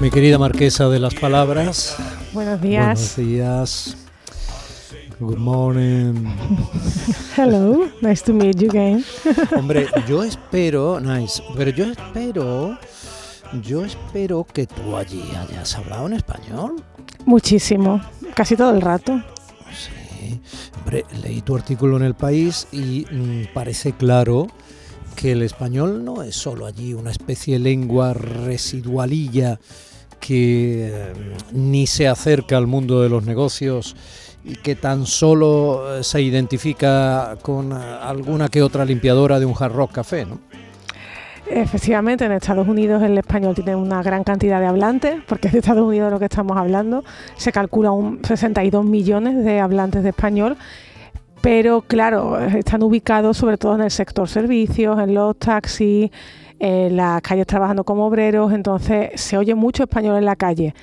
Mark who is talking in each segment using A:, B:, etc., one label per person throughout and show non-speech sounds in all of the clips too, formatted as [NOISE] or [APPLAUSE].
A: Mi querida marquesa de las palabras.
B: Buenos días.
A: Buenos días. Good morning. [LAUGHS]
B: Hello, nice to meet you again. [LAUGHS]
A: Hombre, yo espero, nice, pero yo espero, yo espero que tú allí hayas hablado en español.
B: Muchísimo, casi todo el rato.
A: Sí. Hombre, leí tu artículo en El País y mm, parece claro que el español no es solo allí una especie de lengua residualilla que eh, ni se acerca al mundo de los negocios y que tan solo eh, se identifica con eh, alguna que otra limpiadora de un hard café, ¿no?
B: Efectivamente, en Estados Unidos el español tiene una gran cantidad de hablantes, porque es de Estados Unidos de lo que estamos hablando. Se calcula un 62 millones de hablantes de español, pero claro, están ubicados sobre todo en el sector servicios, en los taxis, en las calles trabajando como obreros, entonces se oye mucho español en la calle.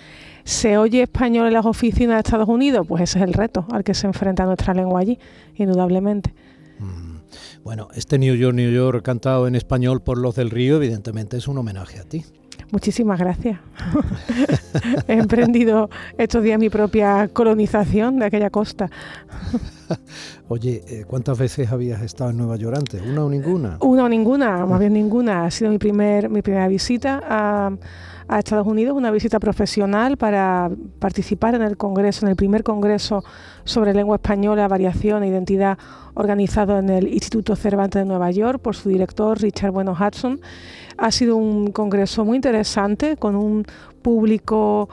B: ¿Se oye español en las oficinas de Estados Unidos? Pues ese es el reto al que se enfrenta nuestra lengua allí, indudablemente.
A: Mm. Bueno, este New York, New York cantado en español por los del Río, evidentemente es un homenaje a ti.
B: Muchísimas gracias. [LAUGHS] He emprendido estos días mi propia colonización de aquella costa. [LAUGHS]
A: Oye, eh, ¿cuántas veces habías estado en Nueva York antes? ¿Una o ninguna?
B: Una o ninguna, más bien ninguna. Ha sido mi, primer, mi primera visita a, a Estados Unidos, una visita profesional para participar en el Congreso, en el primer Congreso sobre lengua española, variación e identidad organizado en el Instituto Cervantes de Nueva York por su director Richard Bueno Hudson. Ha sido un congreso muy interesante con un público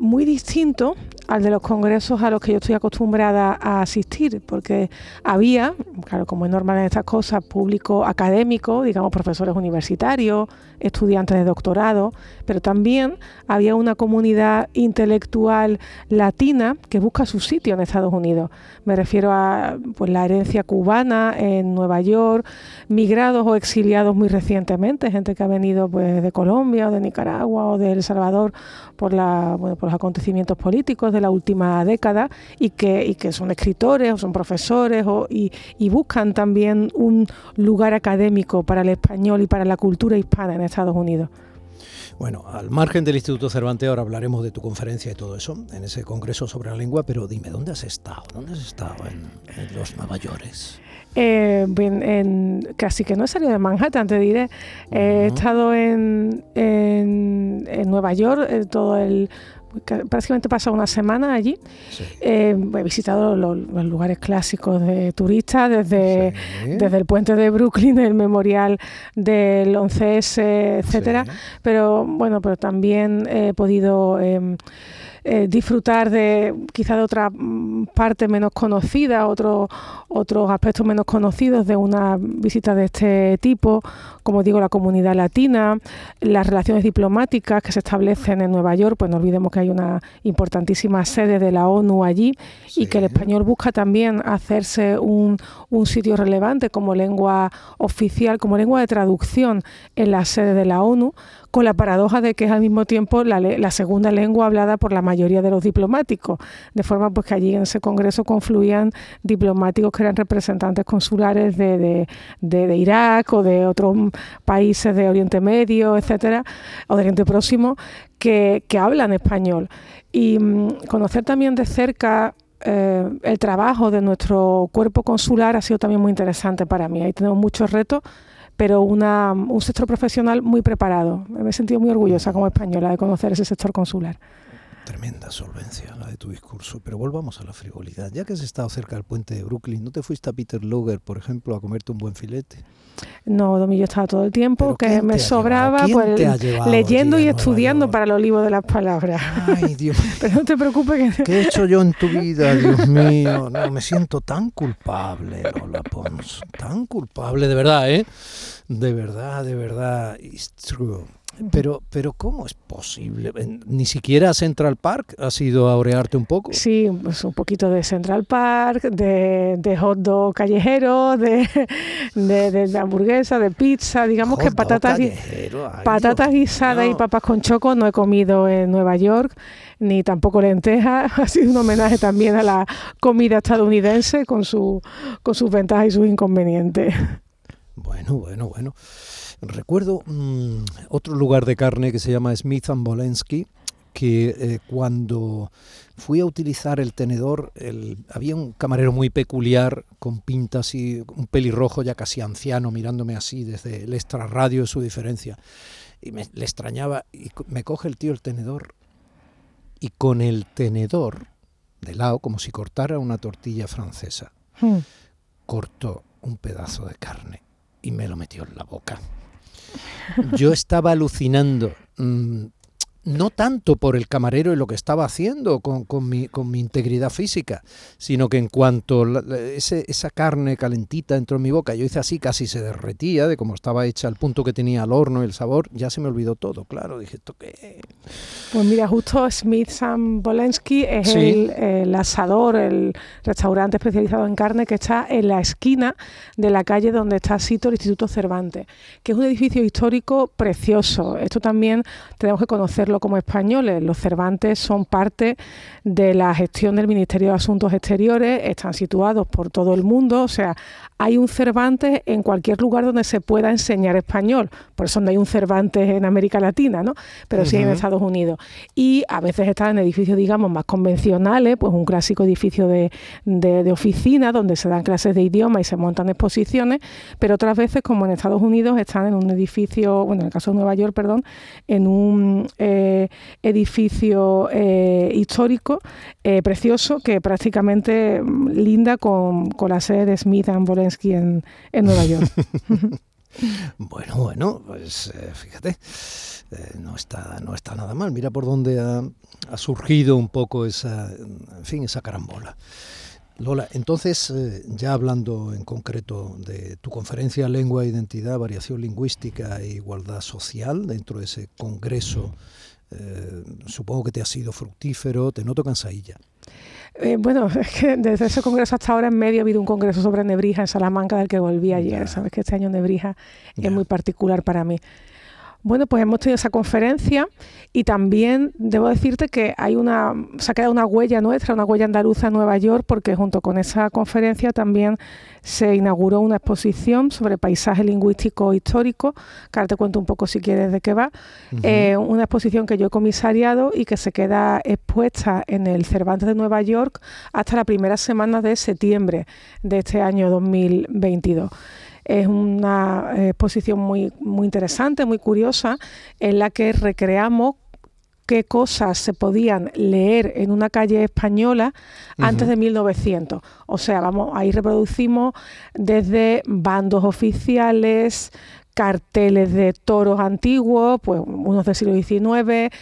B: muy distinto al de los congresos a los que yo estoy acostumbrada a asistir, porque había, claro, como es normal en estas cosas, público académico, digamos profesores universitarios, estudiantes de doctorado, pero también había una comunidad intelectual latina que busca su sitio en Estados Unidos. Me refiero a pues, la herencia cubana en Nueva York, migrados o exiliados muy recientemente, gente que ha venido pues, de Colombia o de Nicaragua o de El Salvador por, la, bueno, por los acontecimientos políticos de la última década y que, y que son escritores o son profesores o, y, y, buscan también un lugar académico para el español y para la cultura hispana en Estados Unidos.
A: Bueno, al margen del Instituto Cervantes ahora hablaremos de tu conferencia y todo eso, en ese congreso sobre la lengua, pero dime, ¿dónde has estado? ¿Dónde has estado en, en los Nueva Yorkes?
B: Eh, en, casi que no he salido de Manhattan, te diré. Uh -huh. He estado en, en, en Nueva York eh, todo el prácticamente he pasado una semana allí. Sí. Eh, he visitado los, los, lugares clásicos de turistas, desde, sí. desde el puente de Brooklyn, el memorial del 11S, etcétera. Sí. Pero bueno, pero también he podido eh, eh, disfrutar de quizá de otra mm, parte menos conocida, otro, otros aspectos menos conocidos de una visita de este tipo, como digo, la comunidad latina, las relaciones diplomáticas que se establecen en Nueva York, pues no olvidemos que hay una importantísima sede de la ONU allí sí. y que el español busca también hacerse un, un sitio relevante como lengua oficial, como lengua de traducción en la sede de la ONU, con la paradoja de que es al mismo tiempo la, segunda lengua hablada por la mayoría de los diplomáticos, de forma pues que allí en ese congreso confluían diplomáticos que eran representantes consulares de, de, de, Irak o de otros países de Oriente Medio, etcétera, o de Oriente Próximo, que, que hablan español. Y mmm, conocer también de cerca eh, el trabajo de nuestro cuerpo consular ha sido también muy interesante para mí. Ahí tenemos muchos retos pero una, un sector profesional muy preparado. Me he sentido muy orgullosa como española de conocer ese sector consular.
A: Tremenda solvencia la de tu discurso, pero volvamos a la frivolidad. Ya que has estado cerca del puente de Brooklyn, ¿no te fuiste a Peter Luger, por ejemplo, a comerte un buen filete?
B: No, Domillo estaba todo el tiempo que me sobraba pues, leyendo y estudiando para el olivo de las palabras.
A: Ay, Dios [LAUGHS]
B: Pero no te preocupes.
A: Que... ¿Qué he hecho yo en tu vida, Dios mío? No, me siento tan culpable, Lola Pons. Tan culpable, de verdad, ¿eh? De verdad, de verdad. It's true. Pero, pero ¿cómo es posible? ¿Ni siquiera Central Park has ido a orearte un poco?
B: Sí, pues un poquito de Central Park, de, de hot dog callejero, de, de, hamburguesa, de pizza, digamos que patatas, patatas guisadas y papas con choco no he comido en Nueva York, ni tampoco lentejas. [LAUGHS] Ha sido un homenaje también a la comida estadounidense con, su, con sus ventajas y sus inconvenientes.
A: Bueno, bueno, bueno. Recuerdo mm, otro lugar de carne que se llama Smith and Bolensky, que eh, cuando fui a utilizar el tenedor, había un camarero muy peculiar, con pintas y un pelirrojo ya casi anciano, mirándome así desde el extrarradio de su diferencia. Y me, le extrañaba, y me coge el tío el tenedor, y con el tenedor de lado, como si cortara una tortilla francesa, hmm. cortó un pedazo de carne y me lo metió en la boca. Yo estaba alucinando. No tanto por el camarero y lo que estaba haciendo con, con, mi, con mi, integridad física, sino que en cuanto ese, esa carne calentita entró en mi boca, yo hice así, casi se derretía de cómo estaba hecha al punto que tenía el horno y el sabor, ya se me olvidó todo, claro, dije, ¿esto qué?
B: Pues mira, justo Smith Sam Bolensky es el, asador, el restaurante especializado en carne que está en la esquina de la calle donde está Sito el Instituto Cervantes, que es un edificio histórico precioso. Esto también tenemos que conocerlo como españoles. Los Cervantes son parte de la gestión del Ministerio de Asuntos Exteriores, están situados por todo el mundo, o sea, hay un Cervantes en cualquier lugar donde se pueda enseñar español, por eso no hay un Cervantes en América Latina, ¿no? Pero sí en Estados Unidos. Y a veces están en edificios, digamos, más convencionales, pues un clásico edificio de, de oficina donde se dan clases de idioma y se montan exposiciones, pero otras veces, como en Estados Unidos, están en un edificio, bueno, en el caso de Nueva York, perdón, en un eh, edificio eh, histórico eh, precioso que prácticamente mm, linda con, la sede de Smith and Bolensky en, Nueva York. [LAUGHS]
A: bueno, bueno, pues fíjate, no, está, no está nada mal. Mira por dónde ha, ha, surgido un poco esa, en fin, esa carambola. Lola, entonces, ya hablando en concreto de tu conferencia Lengua, Identidad, Variación Lingüística e Igualdad Social, dentro de ese congreso eh, supongo que te ha sido fructífero, te noto cansadilla.
B: Eh, bueno, [LAUGHS] es que desde ese congreso hasta ahora en medio ha habido un congreso sobre Nebrija en Salamanca del que volví ayer. Sabes que este año Nebrija es muy particular para mí. Bueno, pues hemos tenido esa conferencia y también debo decirte que hay una, se ha quedado una huella nuestra, una huella andaluza en Nueva York, porque junto con esa conferencia también se inauguró una exposición sobre paisaje lingüístico histórico, que ahora te cuento un poco si quieres de qué va, eh, una exposición que yo he comisariado y que se queda expuesta en el Cervantes de Nueva York hasta la primera semana de septiembre de este año 2022. Es una eh, exposición muy, muy interesante, muy curiosa, en la que recreamos qué cosas se podían leer en una calle española antes de 1900. O sea, vamos, ahí reproducimos desde bandos oficiales, carteles de toros antiguos, pues unos del siglo XIX,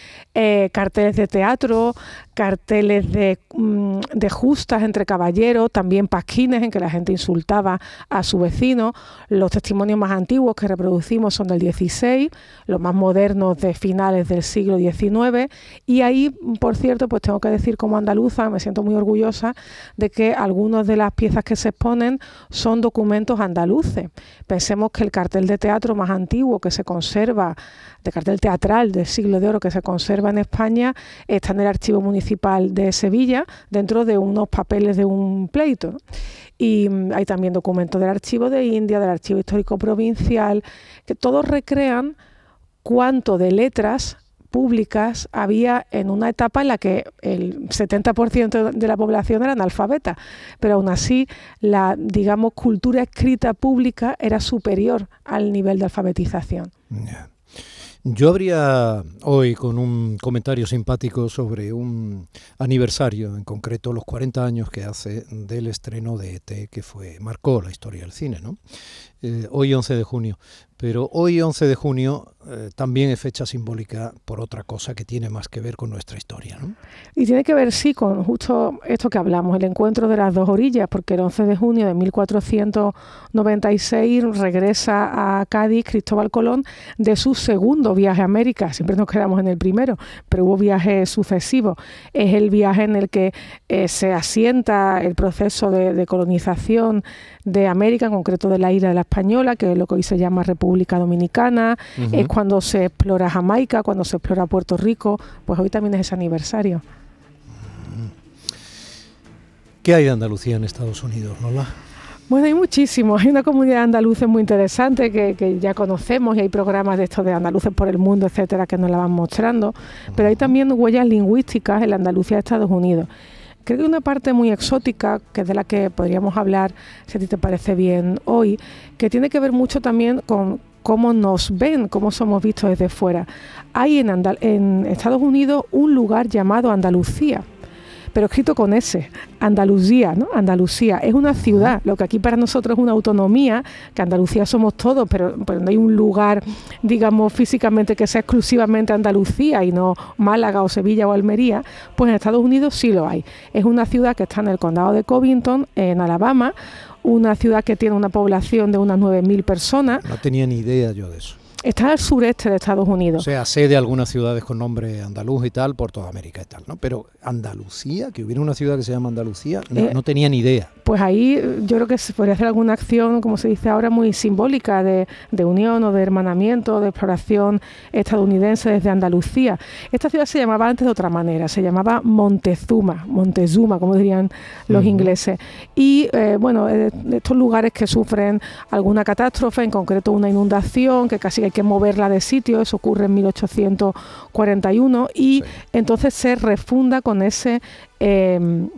B: eh, carteles de teatro, carteles de, mm, de, justas entre caballeros, también pasquines en que la gente insultaba a su vecino. Los testimonios más antiguos que reproducimos son del XVI, los más modernos de finales del siglo XIX. Y ahí, por cierto, pues tengo que decir como andaluza, me siento muy orgullosa de que algunas de las piezas que se exponen son documentos andaluces. Pensemos que el cartel de teatro más antiguo que se conserva, de cartel teatral del siglo de oro que se conserva en España, está en el archivo municipal de Sevilla dentro de unos papeles de un pleito. Y mm, hay también documentos del Archivo de India, del Archivo Histórico Provincial, que todos recrean cuánto de letras públicas había en una etapa en la que el 70% de la población era analfabeta, pero aún así la, digamos, cultura escrita pública era superior al nivel de alfabetización.
A: Yo habría hoy con un comentario simpático sobre un aniversario, en concreto los 40 años que hace del estreno de ET, que fue marcó la historia del cine, ¿no? Eh, hoy 11 de junio. Pero hoy 11 de junio eh, también es fecha simbólica por otra cosa que tiene más que ver con nuestra historia. ¿no?
B: Y tiene que ver, sí, con justo esto que hablamos, el encuentro de las dos orillas, porque el 11 de junio de 1496 regresa a Cádiz Cristóbal Colón de su segundo viaje a América. Siempre nos quedamos en el primero, pero hubo viajes sucesivos. Es el viaje en el que eh, se asienta el proceso de, de colonización de América, en concreto de la isla de la Española, que es lo que hoy se llama República Dominicana, es cuando se explora Jamaica, cuando se explora Puerto Rico, pues hoy también es ese aniversario.
A: ¿Qué hay de Andalucía en Estados Unidos, Lola?
B: Bueno, hay muchísimo. Hay una comunidad andaluza muy interesante que, ya conocemos y hay programas de estos de andaluces por el mundo, etcétera, que nos la van mostrando. Pero hay también huellas lingüísticas en la Andalucía de Estados Unidos. Creo que una parte muy exótica, que es de la que podríamos hablar, si a ti te parece bien hoy, que tiene que ver mucho también con cómo nos ven, cómo somos vistos desde fuera. Hay en, en Estados Unidos un lugar llamado Andalucía pero escrito con S, Andalucía, ¿no? Andalucía es una ciudad, lo que aquí para nosotros es una autonomía, que Andalucía somos todos, pero, no hay un lugar, digamos, físicamente que sea exclusivamente Andalucía y no Málaga o Sevilla o Almería, pues en Estados Unidos sí lo hay. Es una ciudad que está en el condado de Covington, en Alabama, una ciudad que tiene una población de unas 9.000 personas.
A: No tenía ni idea yo de eso.
B: Está al sureste de Estados Unidos.
A: O sea, sé de algunas ciudades con nombre andaluz y tal, por toda América y tal, ¿no? Pero Andalucía, que hubiera una ciudad que se llama Andalucía, no, eh, tenía ni idea.
B: Pues ahí yo creo que se podría hacer alguna acción, como se dice ahora, muy simbólica de, unión o de hermanamiento, de exploración estadounidense desde Andalucía. Esta ciudad se llamaba antes de otra manera, se llamaba Montezuma, Montezuma, como dirían los ingleses. Y eh, bueno, estos lugares que sufren alguna catástrofe, en concreto una inundación, que casi hay que moverla de sitio, eso ocurre en 1841, y entonces se refunda con ese em,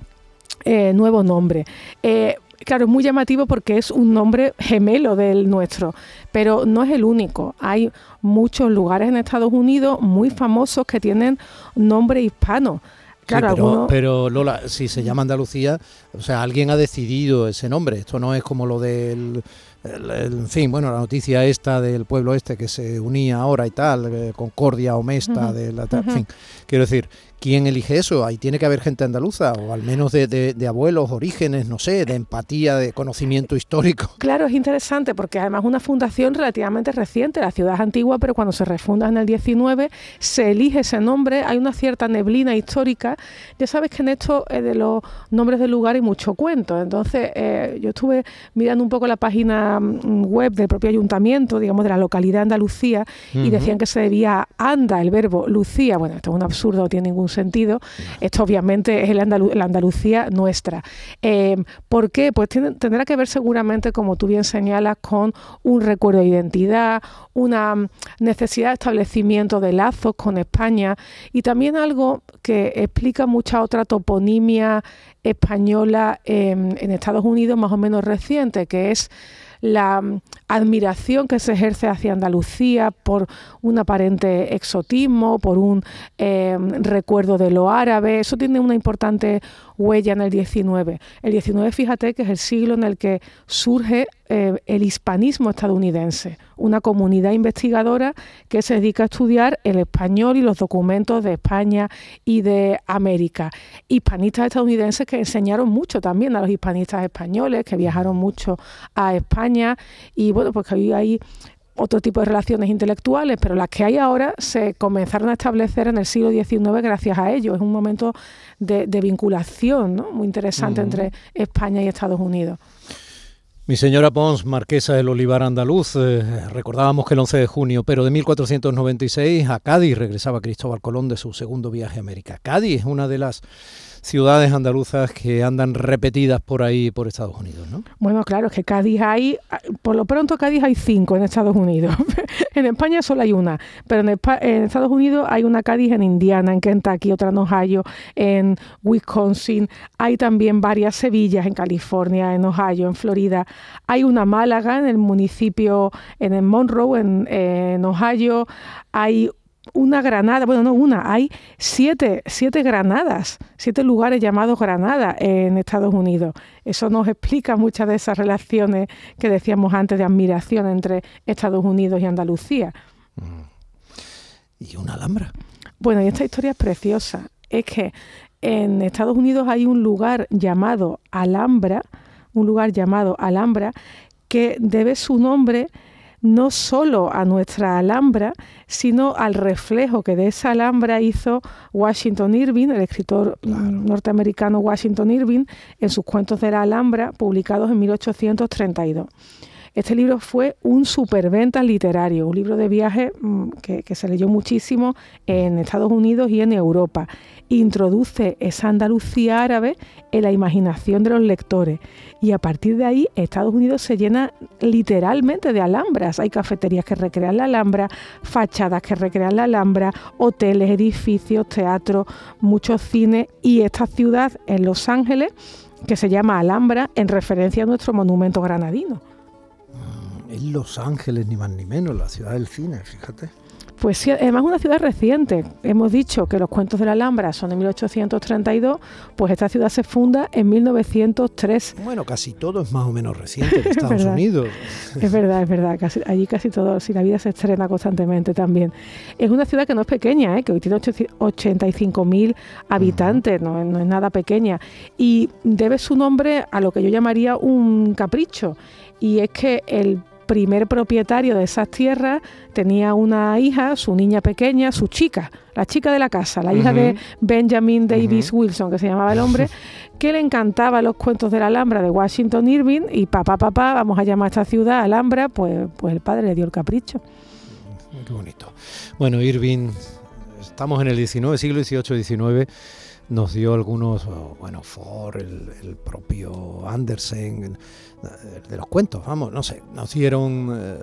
B: eh, nuevo nombre. Eh, claro, es muy llamativo porque es un nombre gemelo del nuestro, pero no es el único. Hay muchos lugares en Estados Unidos muy famosos que tienen nombre hispano.
A: Claro, pero, Lola, si se llama Andalucía, o sea, alguien ha decidido ese nombre. Esto no es como lo del en fin, bueno, la noticia esta del pueblo este que se unía ahora y tal, eh, Concordia o Mesta, de la, en fin, quiero decir, ¿quién elige eso? Ahí tiene que haber gente andaluza, o al menos de, abuelos, orígenes, no sé, de empatía, de conocimiento histórico. [LAUGHS]
B: Claro, es interesante porque además una fundación relativamente reciente, la ciudad es antigua, pero cuando se refunda en el 19 se elige ese nombre, hay una cierta neblina histórica. Ya sabes que en esto eh, de los nombres del lugar hay mucho cuento, entonces eh, yo estuve mirando un poco la página mm, web del propio ayuntamiento, digamos, de la localidad de Andalucía, y decían que se debía a anda, el verbo Lucía, bueno, esto es un absurdo, no tiene ningún sentido. Esto obviamente es la Andalucía nuestra. Eh, ¿Por qué? Pues tendrá que ver seguramente, como tú bien señalas, con un recuerdo de identidad, una necesidad de establecimiento de lazos con España y también algo que explica mucha otra toponimia española en Estados Unidos más o menos reciente, que es la mm, admiración que se ejerce hacia Andalucía por un aparente exotismo, por un eh, recuerdo de lo árabe. Eso tiene una importante huella en el 19. El 19, fíjate que es el siglo en el que surge eh, el hispanismo estadounidense, una comunidad investigadora que se dedica a estudiar el español y los documentos de España y de América. Hispanistas estadounidenses que enseñaron mucho también a los hispanistas españoles, que viajaron mucho a España y bueno, pues que hoy hay otro tipo de relaciones intelectuales, pero las que hay ahora se comenzaron a establecer en el siglo XIX gracias a ello. Es un momento de, vinculación muy interesante entre España y Estados Unidos.
A: Mi señora Pons, marquesa del Olivar Andaluz, eh, recordábamos que el 11 de junio, pero de 1496 a Cádiz regresaba Cristóbal Colón de su segundo viaje a América. Cádiz es una de las ciudades andaluzas que andan repetidas por ahí, por Estados Unidos, ¿no?
B: Bueno, claro, es que Cádiz hay, por lo pronto Cádiz hay cinco en Estados Unidos. [LAUGHS] en España solo hay una, pero en, Estados Unidos hay una Cádiz en Indiana, en Kentucky, otra en Ohio, en Wisconsin. Hay también varias Sevillas en California, en Ohio, en Florida. Hay una Málaga en el municipio, en el Monroe, en, en Ohio. Hay una granada, bueno, no una, hay siete, siete granadas, siete lugares llamados Granada en Estados Unidos. Eso nos explica muchas de esas relaciones que decíamos antes de admiración entre Estados Unidos y Andalucía.
A: Mm. ¿Y una Alhambra?
B: Bueno, y esta historia es preciosa. Es que en Estados Unidos hay un lugar llamado Alhambra, un lugar llamado Alhambra, que debe su nombre no solo a nuestra Alhambra, sino al reflejo que de esa Alhambra hizo Washington Irving, el escritor norteamericano Washington Irving, en sus cuentos de la Alhambra, publicados en 1832. Este libro fue un superventa literario, un libro de viaje mm, que, que, se leyó muchísimo en Estados Unidos y en Europa. Introduce esa Andalucía árabe en la imaginación de los lectores y a partir de ahí Estados Unidos se llena literalmente de alhambras. Hay cafeterías que recrean la alhambra, fachadas que recrean la alhambra, hoteles, edificios, teatros, muchos cines y esta ciudad en Los Ángeles que se llama Alhambra en referencia a nuestro monumento granadino.
A: En Los Ángeles, ni más ni menos, la ciudad del cine, fíjate.
B: Pues sí, además una ciudad reciente. Hemos dicho que los cuentos de la Alhambra son de 1832, pues esta ciudad se funda en 1903.
A: Bueno, casi todo es más o menos reciente en [LAUGHS] Estados Unidos.
B: Es verdad, es verdad. allí casi todo, si la vida se estrena constantemente también. Es una ciudad que no es pequeña, ¿eh? que hoy tiene 85.000 habitantes, no, no es nada pequeña. Y debe su nombre a lo que yo llamaría un capricho. Y es que el primer propietario de esas tierras tenía una hija, su niña pequeña, su chica, la chica de la casa, la hija de Benjamin Davis Wilson, que se llamaba el hombre, [LAUGHS] que le encantaba los cuentos de la Alhambra de Washington Irving y papá, papá, vamos a llamar a esta ciudad Alhambra, pues, pues el padre le dio el capricho.
A: Qué bonito. Bueno, Irving, estamos en el 19, siglo XVIII, XIX nos dio algunos, bueno, Ford, el, propio Andersen, de los cuentos, vamos, no sé, nos dieron eh,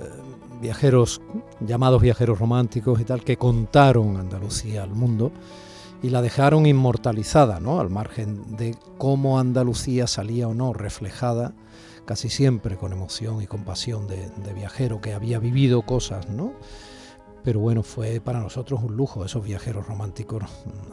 A: viajeros, llamados viajeros románticos y tal, que contaron Andalucía al mundo y la dejaron inmortalizada, ¿no? Al margen de cómo Andalucía salía o no reflejada, casi siempre con emoción y compasión de viajero que había vivido cosas, ¿no? Pero bueno, fue para nosotros un lujo. Esos viajeros románticos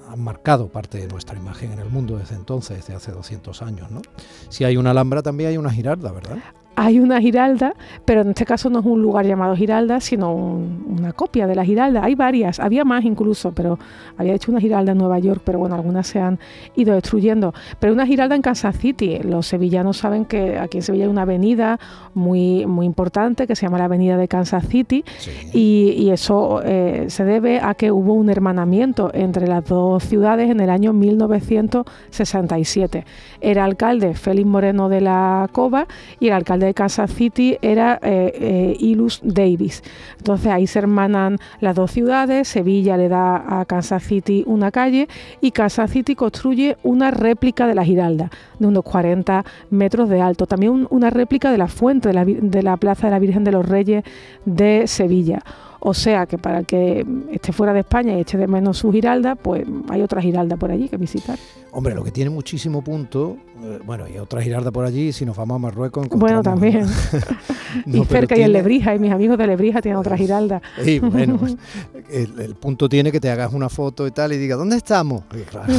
A: han marcado parte de nuestra imagen en el mundo desde entonces, desde hace 200 años. ¿no? Si hay una Alhambra, también hay una Giralda, ¿verdad?
B: Hay una Giralda, pero en este caso no es un lugar llamado Giralda, sino una copia de la Giralda. Hay varias, había más incluso, pero había hecho una Giralda en Nueva York, pero bueno, algunas se han ido destruyendo. Pero una Giralda en Kansas City. Los sevillanos saben que aquí en Sevilla hay una avenida muy, muy importante que se llama la Avenida de Kansas City y, eso eh, se debe a que hubo un hermanamiento entre las dos ciudades en el año 1967. Era alcalde Félix Moreno de la Cova y el alcalde de Kansas City era eh, eh, Ilus Davis. Entonces ahí se hermanan las dos ciudades, Sevilla le da a Kansas City una calle y Kansas City construye una réplica de la Giralda de unos 40 metros de alto. También una réplica de la fuente de la, de la Plaza de la Virgen de los Reyes de Sevilla. O sea que para que esté fuera de España y eche de menos su Giralda, pues hay otra Giralda por allí que visitar.
A: Hombre, lo que tiene muchísimo punto, eh, bueno, y otra Giralda por allí, si nos vamos a Marruecos...
B: Bueno, también. [LAUGHS] [LAUGHS] y cerca y en Lebrija, y mis amigos de Lebrija tienen otra Giralda.
A: Sí, bueno, pues, [LAUGHS] el, punto tiene que te hagas una foto y tal y diga, ¿dónde estamos? claro,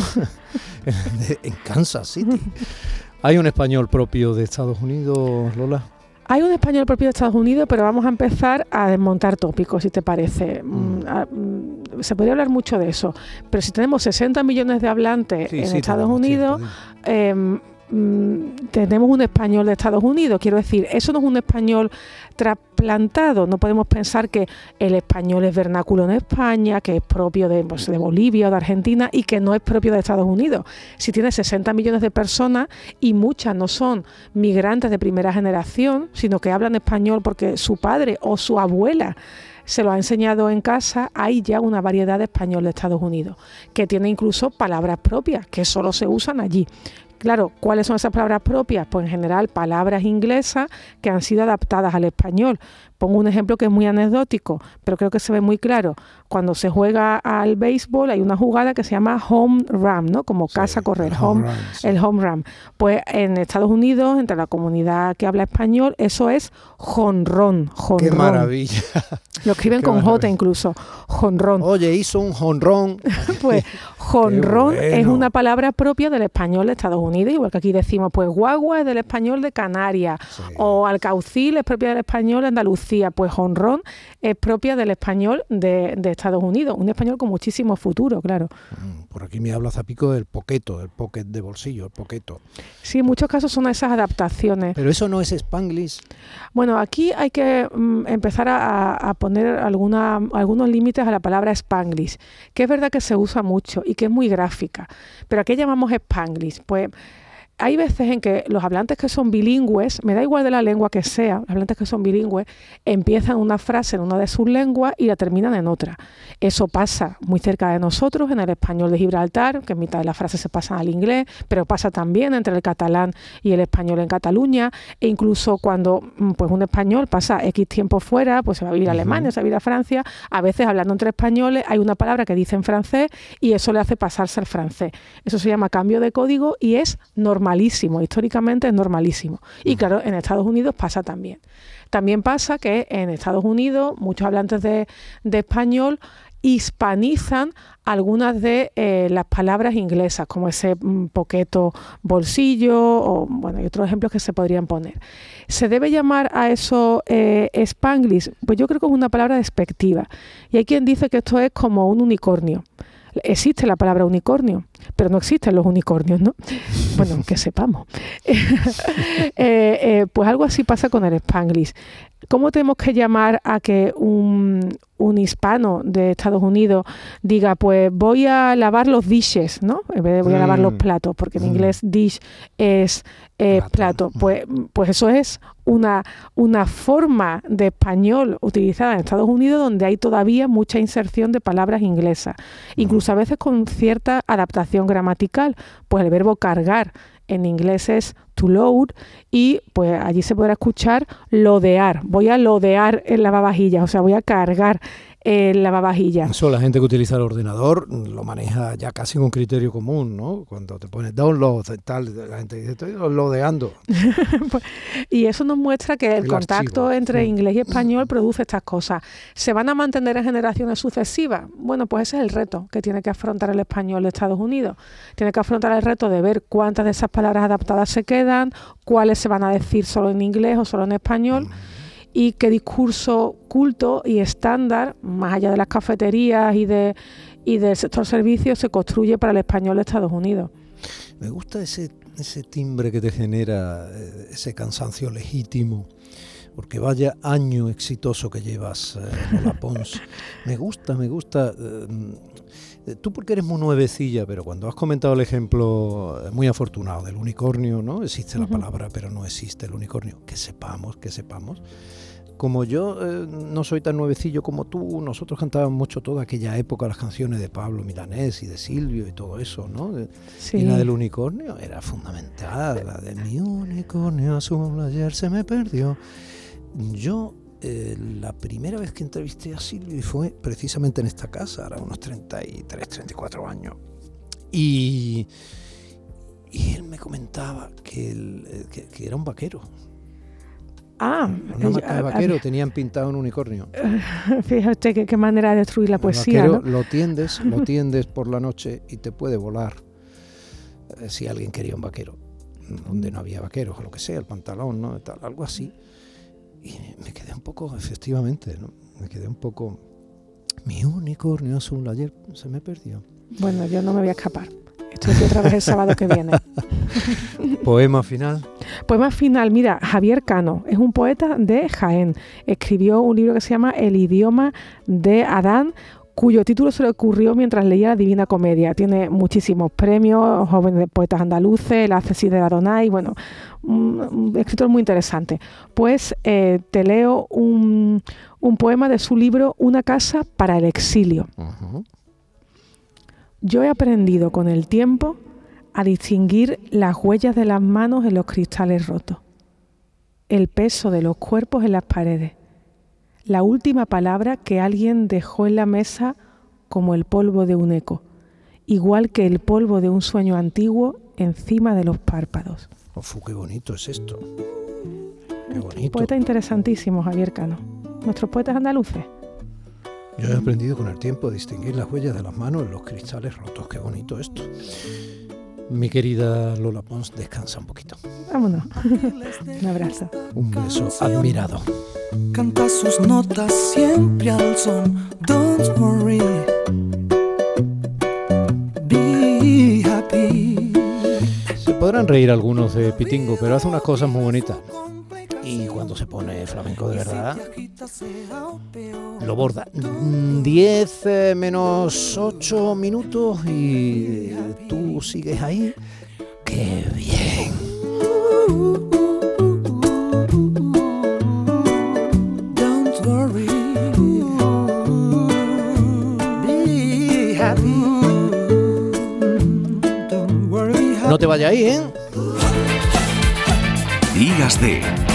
A: en Kansas City. ¿Hay un español propio de Estados Unidos, Lola?
B: Hay un español propio de Estados Unidos, pero vamos a empezar a desmontar tópicos, si te parece. Mm. Mm, mm, se podría hablar mucho de eso, pero si tenemos 60 millones de hablantes en Estados Unidos, Mm, tenemos un español de Estados Unidos. Quiero decir, eso no es un español trasplantado. No podemos pensar que el español es vernáculo en España, que es propio de, pues, de Bolivia o de Argentina y que no es propio de Estados Unidos. Si tiene 60 millones de personas y muchas no son migrantes de primera generación, sino que hablan español porque su padre o su abuela se lo ha enseñado en casa, hay ya una variedad de español de Estados Unidos, que tiene incluso palabras propias, que solo se usan allí. Claro, ¿cuáles son esas palabras propias? Pues en general palabras inglesas que han sido adaptadas al español. Pongo un ejemplo que es muy anecdótico, pero creo que se ve muy claro. Cuando se juega al béisbol hay una jugada que se llama home run, ¿no? Como casa correr,
A: el
B: home,
A: run, sí.
B: el home run. Pues en Estados Unidos, entre la comunidad que habla español, eso es jonrón, jonrón.
A: Qué maravilla.
B: Lo escriben [LAUGHS]
A: Qué
B: con J incluso, jonrón.
A: Oye, hizo un jonrón. [LAUGHS]
B: Pues jonrón es una palabra propia del español de Estados Unidos, igual que aquí decimos, pues guagua es del español de Canarias,
A: Sí.
B: o alcaucil es propia del español de Andalucía, pues jonrón es propia del español de, de Estados Unidos, un español con muchísimo futuro, claro.
A: Mm, Por aquí me habla Zapico del poqueto, el pocket de bolsillo, el poqueto.
B: Sí, en muchos casos son esas adaptaciones.
A: Pero eso no es Spanglish.
B: Bueno, aquí hay que mm, empezar a, a poner alguna, algunos límites a la palabra Spanglish, que es verdad que se usa mucho y que es muy gráfica. Pero ¿a qué llamamos Spanglish? Pues hay veces en que los hablantes que son bilingües, me da igual de la lengua que sea, los hablantes que son bilingües, empiezan una frase en una de sus lenguas y la terminan en otra. Eso pasa muy cerca de nosotros, en el español de Gibraltar, que en mitad de la frase se pasa al inglés, pero pasa también entre el catalán y el español en Cataluña, e incluso cuando mm, pues un español pasa X tiempo fuera, pues se va a vivir a Alemania, se va a vivir a Francia, a veces hablando entre españoles hay una palabra que dice en francés y eso le hace pasarse al francés. Eso se llama cambio de código y es normalísimo, históricamente es normalísimo. Y claro, en Estados Unidos pasa también. También pasa que en Estados Unidos muchos hablantes de, de español hispanizan algunas de eh, las palabras inglesas, como ese mm, poqueto bolsillo, o bueno, hay otros ejemplos que se podrían poner. ¿Se debe llamar a eso eh, spanglish? Pues yo creo que es una palabra despectiva. Y hay quien dice que esto es como un unicornio. Existe la palabra unicornio, pero no existen los unicornios, ¿no? Bueno, que sepamos. [LAUGHS] Eh, eh, pues algo así pasa con el spanglish. ¿Cómo tenemos que llamar a que un, un hispano de Estados Unidos diga, pues voy a lavar los dishes, ¿no? En vez de voy a lavar los
A: Mm.
B: platos, porque en
A: Mm.
B: inglés dish es eh,
A: Plato.
B: plato. Pues, pues eso es una, una forma de español utilizada en Estados Unidos donde hay todavía mucha inserción de palabras inglesas, incluso a veces con cierta adaptación gramatical. Pues el verbo cargar en inglés es to load y pues allí se podrá escuchar lodear. Voy a lodear el lavavajillas, o sea, voy a cargar el lavavajillas.
A: Eso la gente que utiliza el ordenador lo maneja ya casi con criterio común, ¿no? Cuando te pones download tal, la gente dice, estoy downloadeando. [LAUGHS]
B: Y eso nos muestra que el,
A: El
B: contacto
A: archivo,
B: entre
A: sí.
B: inglés y español produce estas cosas. ¿Se van a mantener en generaciones sucesivas? Bueno, pues ese es el reto que tiene que afrontar el español de Estados Unidos. Tiene que afrontar el reto de ver cuántas de esas palabras adaptadas se quedan, cuáles se van a decir solo en inglés o solo en español. Y qué discurso culto y estándar, más allá de las cafeterías y, de, y del sector servicios, se construye para el español de Estados Unidos.
A: Me gusta ese, ese timbre que te genera, eh, ese cansancio legítimo. Porque vaya año exitoso que llevas, eh, Lola [LAUGHS] Pons. Me gusta, me gusta. eh, tú porque eres muy nuevecilla, pero cuando has comentado el ejemplo eh, muy afortunado del unicornio, ¿no? Existe la palabra, pero no existe el unicornio. Que sepamos, que sepamos. Como yo eh, no soy tan nuevecillo como tú, nosotros cantábamos mucho toda aquella época las canciones de Pablo Milanés y de Silvio y todo eso, ¿no?
B: Sí.
A: y la del unicornio era fundamental, la de mi unicornio azul ayer se me perdió. Yo, eh, la primera vez que entrevisté a Silvio fue precisamente en esta casa, ahora unos 33, 34 años. Y, y él me comentaba que, él, eh, que, que era un vaquero.
B: Ah,
A: Una marca de vaquero tenían pintado un unicornio. [LAUGHS]
B: fíjate qué, qué manera de destruir la poesía,
A: vaquero
B: ¿no?
A: lo tiendes, lo [LAUGHS] tiendes por la noche y te puede volar. Eh, si alguien quería un vaquero, donde no había vaqueros o lo que sea, el pantalón, ¿no? Tal, algo así. Y me quedé un poco, efectivamente, ¿no? Me quedé un poco. Mi unicornio azul ayer se me perdió.
B: Bueno, yo no me voy a escapar. Estoy otra vez el sábado que viene. [LAUGHS]
A: Poema final.
B: Poema final, mira, Javier Cano es un poeta de Jaén. Escribió un libro que se llama El idioma de Adán cuyo título se le ocurrió mientras leía la Divina Comedia. Tiene muchísimos premios, jóvenes poetas andaluces, el Accesi de Adonai, bueno, un, escritor muy interesante. Pues eh, te leo un, poema de su libro Una casa para el exilio. Yo he aprendido con el tiempo a distinguir las huellas de las manos en los cristales rotos, el peso de los cuerpos en las paredes la última palabra que alguien dejó en la mesa como el polvo de un eco, igual que el polvo de un sueño antiguo encima de los párpados.
A: Uf, qué bonito es esto. Qué bonito.
B: Poeta interesantísimo, Javier Cano. Nuestros poetas andaluces.
A: Yo he aprendido con el tiempo a distinguir las huellas de las manos en los cristales rotos. Qué bonito esto. Mi querida Lola Pons, descansa un poquito.
B: Vámonos. [LAUGHS] un abrazo.
A: Un beso admirado.
C: Canta sus notas siempre al son. Don't worry. Be happy.
A: Se podrán reír algunos de Pitingo, pero hace unas cosas muy bonitas. Cuando se pone flamenco de verdad, lo borda. 10 eh, menos 8 minutos y tú sigues ahí. ¡Qué bien! No te vayas ahí, ¿eh?
D: Días de